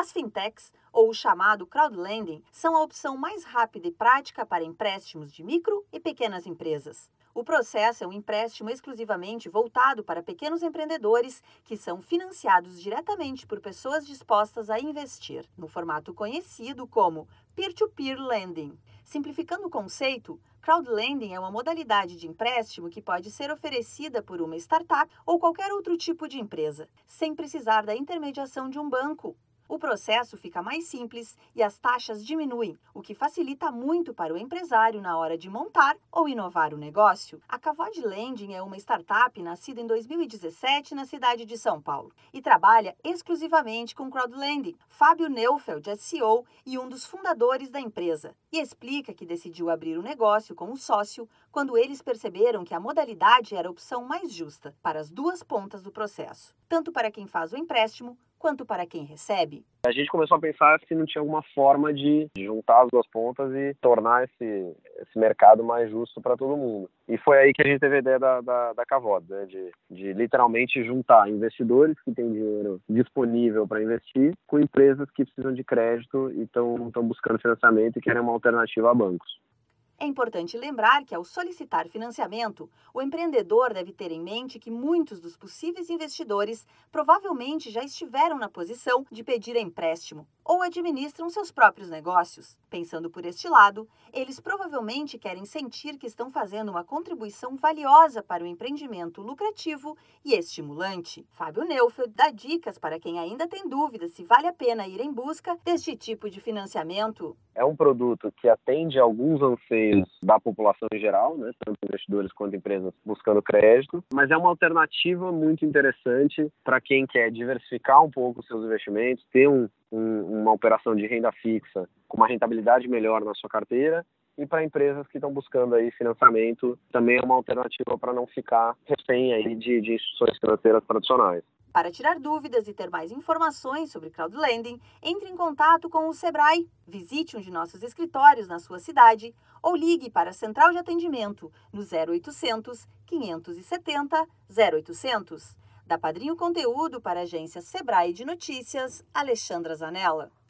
As fintechs, ou o chamado crowdlending, são a opção mais rápida e prática para empréstimos de micro e pequenas empresas. O processo é um empréstimo exclusivamente voltado para pequenos empreendedores que são financiados diretamente por pessoas dispostas a investir, no formato conhecido como peer-to-peer lending. Simplificando o conceito, crowdlending é uma modalidade de empréstimo que pode ser oferecida por uma startup ou qualquer outro tipo de empresa, sem precisar da intermediação de um banco o processo fica mais simples e as taxas diminuem, o que facilita muito para o empresário na hora de montar ou inovar o negócio. A Cavod Lending é uma startup nascida em 2017 na cidade de São Paulo e trabalha exclusivamente com crowdlending. Fábio Neufeld é CEO e um dos fundadores da empresa e explica que decidiu abrir o negócio com o sócio quando eles perceberam que a modalidade era a opção mais justa para as duas pontas do processo, tanto para quem faz o empréstimo quanto para quem recebe? A gente começou a pensar se não tinha alguma forma de juntar as duas pontas e tornar esse, esse mercado mais justo para todo mundo. E foi aí que a gente teve a ideia da, da, da Cavod, né? de, de literalmente juntar investidores que têm dinheiro disponível para investir com empresas que precisam de crédito e estão buscando financiamento e querem uma alternativa a bancos. É importante lembrar que, ao solicitar financiamento, o empreendedor deve ter em mente que muitos dos possíveis investidores provavelmente já estiveram na posição de pedir empréstimo ou administram seus próprios negócios. Pensando por este lado, eles provavelmente querem sentir que estão fazendo uma contribuição valiosa para o empreendimento lucrativo e estimulante. Fábio Neufeld dá dicas para quem ainda tem dúvidas se vale a pena ir em busca deste tipo de financiamento. É um produto que atende alguns anseios da população em geral, né, tanto investidores quanto empresas buscando crédito, mas é uma alternativa muito interessante para quem quer diversificar um pouco os seus investimentos, ter um um, uma operação de renda fixa com uma rentabilidade melhor na sua carteira e para empresas que estão buscando aí financiamento também é uma alternativa para não ficar refém aí de, de instituições financeiras tradicionais. Para tirar dúvidas e ter mais informações sobre crowdlending, entre em contato com o Sebrae, visite um de nossos escritórios na sua cidade ou ligue para a central de atendimento no 0800 570 0800. Da Padrinho Conteúdo para a agência Sebrae de Notícias, Alexandra Zanella.